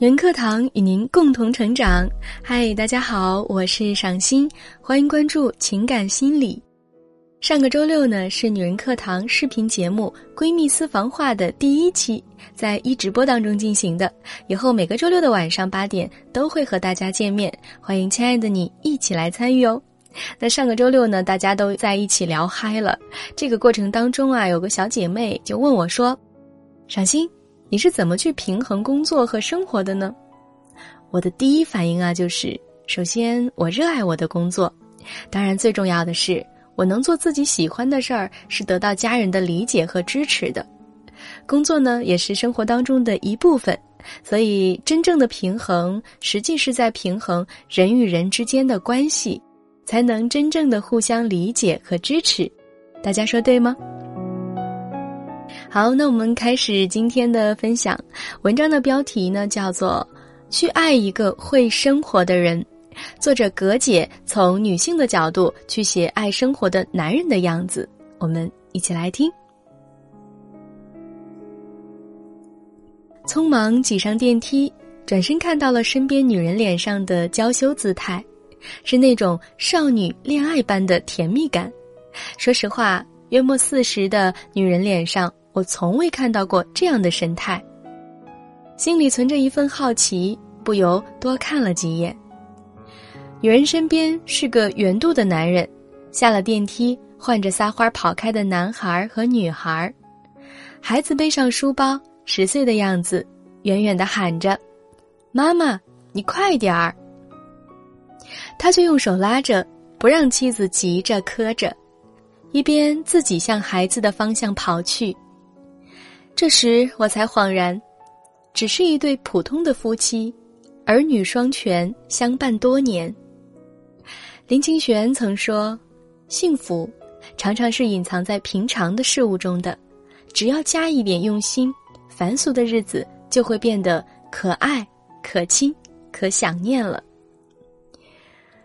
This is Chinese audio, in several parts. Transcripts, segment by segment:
原课堂与您共同成长。嗨，大家好，我是赏心，欢迎关注情感心理。上个周六呢是女人课堂视频节目《闺蜜私房话》的第一期，在一直播当中进行的。以后每个周六的晚上八点都会和大家见面，欢迎亲爱的你一起来参与哦。那上个周六呢，大家都在一起聊嗨了。这个过程当中啊，有个小姐妹就问我说：“赏心。”你是怎么去平衡工作和生活的呢？我的第一反应啊，就是首先我热爱我的工作，当然最重要的是我能做自己喜欢的事儿，是得到家人的理解和支持的。工作呢，也是生活当中的一部分，所以真正的平衡，实际是在平衡人与人之间的关系，才能真正的互相理解和支持。大家说对吗？好，那我们开始今天的分享。文章的标题呢叫做《去爱一个会生活的人》，作者葛姐从女性的角度去写爱生活的男人的样子。我们一起来听。匆忙挤上电梯，转身看到了身边女人脸上的娇羞姿态，是那种少女恋爱般的甜蜜感。说实话，约莫四十的女人脸上。我从未看到过这样的神态，心里存着一份好奇，不由多看了几眼。女人身边是个圆肚的男人，下了电梯，换着撒欢跑开的男孩和女孩，孩子背上书包，十岁的样子，远远的喊着：“妈妈，你快点儿！”他却用手拉着，不让妻子急着磕着，一边自己向孩子的方向跑去。这时我才恍然，只是一对普通的夫妻，儿女双全，相伴多年。林清玄曾说：“幸福常常是隐藏在平常的事物中的，只要加一点用心，凡俗的日子就会变得可爱、可亲、可想念了。”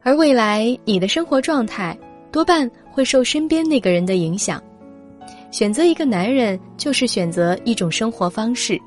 而未来你的生活状态多半会受身边那个人的影响。选择一个男人，就是选择一种生活方式。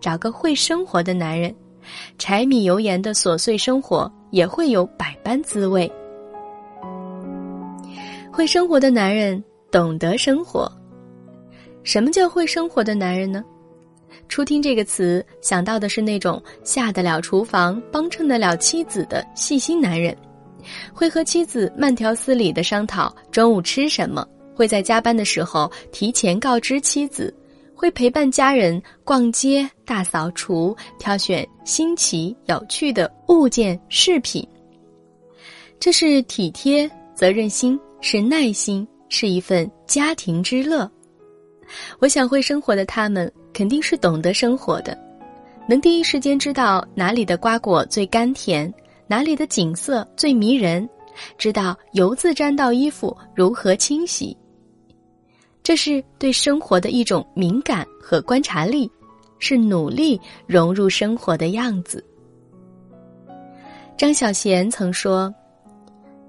找个会生活的男人，柴米油盐的琐碎生活也会有百般滋味。会生活的男人懂得生活。什么叫会生活的男人呢？初听这个词，想到的是那种下得了厨房、帮衬得了妻子的细心男人，会和妻子慢条斯理的商讨中午吃什么。会在加班的时候提前告知妻子，会陪伴家人逛街、大扫除、挑选新奇有趣的物件饰品。这是体贴、责任心，是耐心，是一份家庭之乐。我想会生活的他们肯定是懂得生活的，能第一时间知道哪里的瓜果最甘甜，哪里的景色最迷人，知道油渍沾到衣服如何清洗。这是对生活的一种敏感和观察力，是努力融入生活的样子。张小娴曾说：“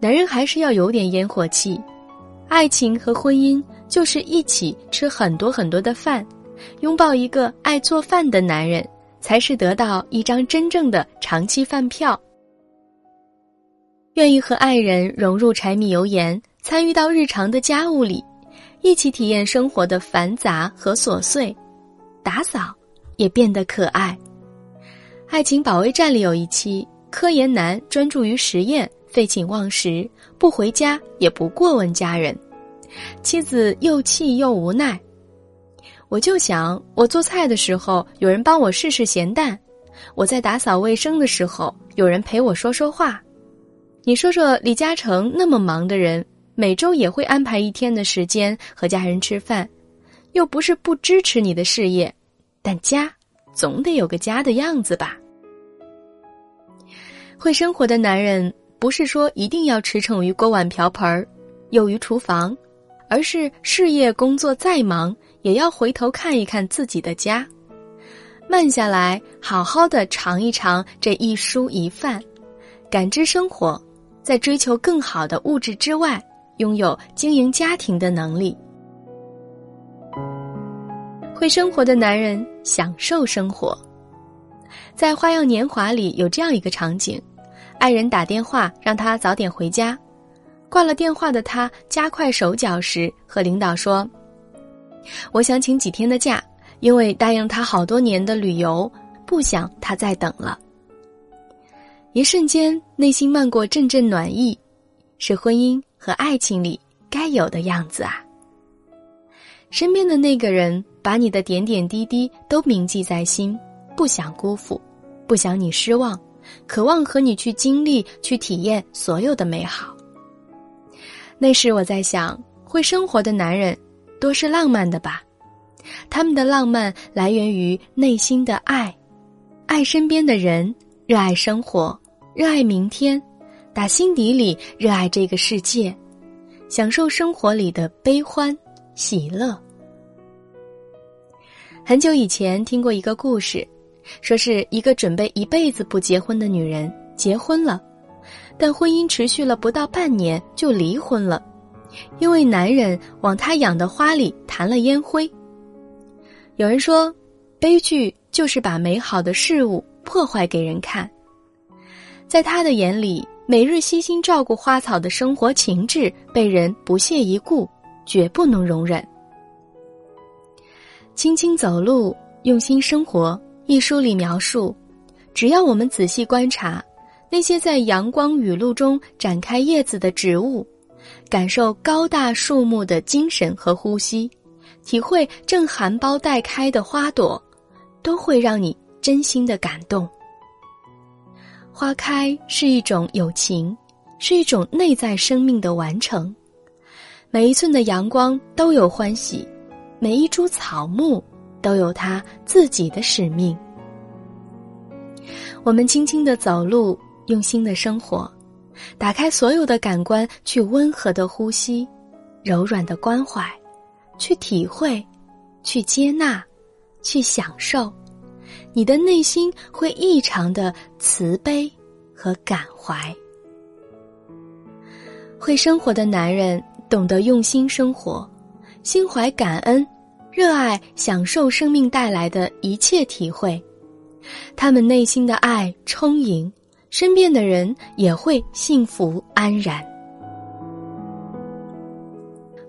男人还是要有点烟火气，爱情和婚姻就是一起吃很多很多的饭，拥抱一个爱做饭的男人，才是得到一张真正的长期饭票。愿意和爱人融入柴米油盐，参与到日常的家务里。”一起体验生活的繁杂和琐碎，打扫也变得可爱。《爱情保卫战》里有一期，科研男专注于实验，废寝忘食，不回家也不过问家人，妻子又气又无奈。我就想，我做菜的时候有人帮我试试咸淡，我在打扫卫生的时候有人陪我说说话。你说说李嘉诚那么忙的人。每周也会安排一天的时间和家人吃饭，又不是不支持你的事业，但家总得有个家的样子吧。会生活的男人不是说一定要驰骋于锅碗瓢盆儿，囿于厨房，而是事业工作再忙，也要回头看一看自己的家，慢下来，好好的尝一尝这一蔬一饭，感知生活，在追求更好的物质之外。拥有经营家庭的能力，会生活的男人享受生活。在《花样年华》里有这样一个场景：爱人打电话让他早点回家，挂了电话的他加快手脚时，和领导说：“我想请几天的假，因为答应他好多年的旅游，不想他再等了。”一瞬间，内心漫过阵阵暖意，是婚姻和爱情里该有的样子啊。身边的那个人把你的点点滴滴都铭记在心，不想辜负，不想你失望，渴望和你去经历、去体验所有的美好。那时我在想，会生活的男人多是浪漫的吧？他们的浪漫来源于内心的爱，爱身边的人，热爱生活，热爱明天，打心底里热爱这个世界，享受生活里的悲欢。喜乐。很久以前听过一个故事，说是一个准备一辈子不结婚的女人结婚了，但婚姻持续了不到半年就离婚了，因为男人往她养的花里弹了烟灰。有人说，悲剧就是把美好的事物破坏给人看，在他的眼里，每日悉心照顾花草的生活情致被人不屑一顾。绝不能容忍。轻轻走路，用心生活。一书里描述，只要我们仔细观察，那些在阳光雨露中展开叶子的植物，感受高大树木的精神和呼吸，体会正含苞待开的花朵，都会让你真心的感动。花开是一种友情，是一种内在生命的完成。每一寸的阳光都有欢喜，每一株草木都有它自己的使命。我们轻轻的走路，用心的生活，打开所有的感官，去温和的呼吸，柔软的关怀，去体会，去接纳，去享受，你的内心会异常的慈悲和感怀。会生活的男人。懂得用心生活，心怀感恩，热爱享受生命带来的一切体会，他们内心的爱充盈，身边的人也会幸福安然。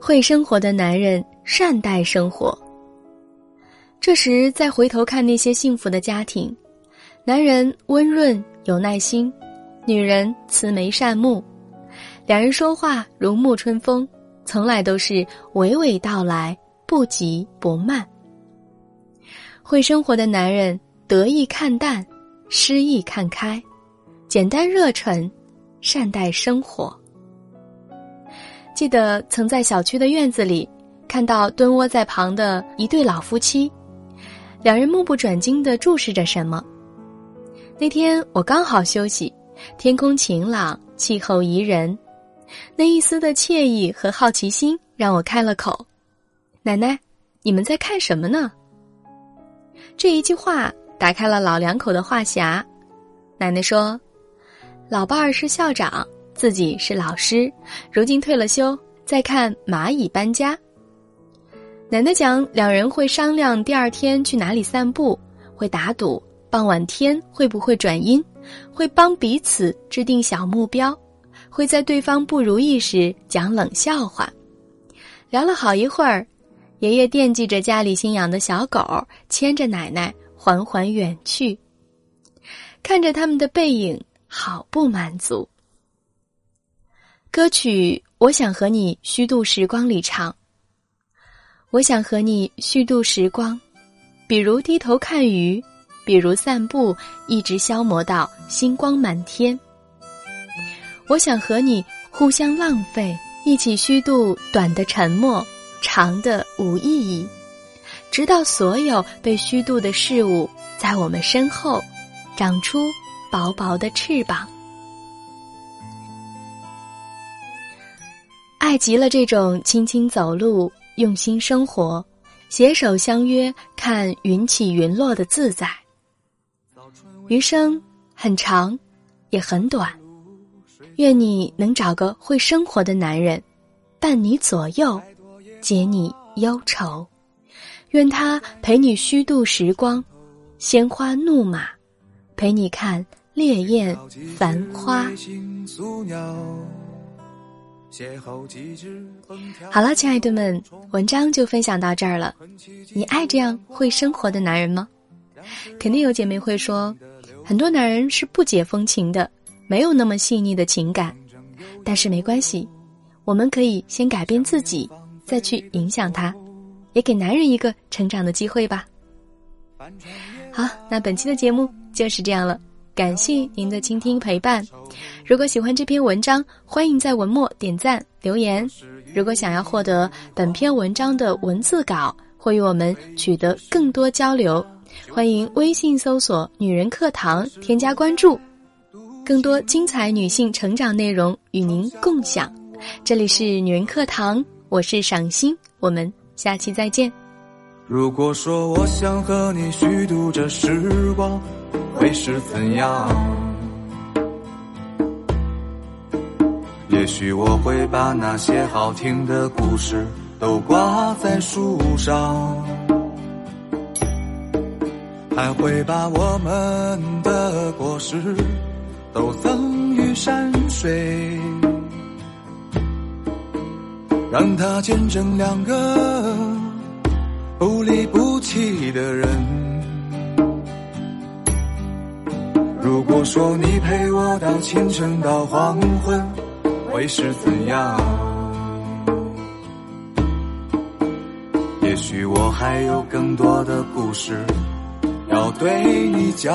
会生活的男人善待生活。这时再回头看那些幸福的家庭，男人温润有耐心，女人慈眉善目。两人说话如沐春风，从来都是娓娓道来，不急不慢。会生活的男人得意看淡，失意看开，简单热忱，善待生活。记得曾在小区的院子里看到蹲窝在旁的一对老夫妻，两人目不转睛的注视着什么。那天我刚好休息，天空晴朗，气候宜人。那一丝的惬意和好奇心让我开了口：“奶奶，你们在看什么呢？”这一句话打开了老两口的话匣。奶奶说：“老伴儿是校长，自己是老师，如今退了休，在看蚂蚁搬家。”奶奶讲，两人会商量第二天去哪里散步，会打赌傍晚天会不会转阴，会帮彼此制定小目标。会在对方不如意时讲冷笑话，聊了好一会儿，爷爷惦记着家里新养的小狗，牵着奶奶缓缓远去。看着他们的背影，好不满足。歌曲《我想和你虚度时光》里唱：“我想和你虚度时光，比如低头看鱼，比如散步，一直消磨到星光满天。”我想和你互相浪费，一起虚度短的沉默，长的无意义，直到所有被虚度的事物在我们身后长出薄薄的翅膀。爱极了这种轻轻走路、用心生活、携手相约看云起云落的自在。余生很长，也很短。愿你能找个会生活的男人，伴你左右，解你忧愁。愿他陪你虚度时光，鲜花怒马，陪你看烈焰繁花。好了，亲爱的们，文章就分享到这儿了。你爱这样会生活的男人吗？肯定有姐妹会说，很多男人是不解风情的，没有那么细腻的情感。但是没关系，我们可以先改变自己，再去影响他，也给男人一个成长的机会吧。好，那本期的节目就是这样了。感谢您的倾听陪伴。如果喜欢这篇文章，欢迎在文末点赞留言。如果想要获得本篇文章的文字稿，或与我们取得更多交流，欢迎微信搜索“女人课堂”，添加关注。更多精彩女性成长内容与您共享。这里是女人课堂，我是赏心，我们下期再见。如果说我想和你虚度这时光。会是怎样？也许我会把那些好听的故事都挂在树上，还会把我们的果实都赠予山水，让它见证两个不离不弃的人。如果说你陪我到清晨到黄昏，会是怎样？也许我还有更多的故事要对你讲，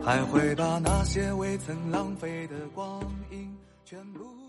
还会把那些未曾浪费的光阴全部。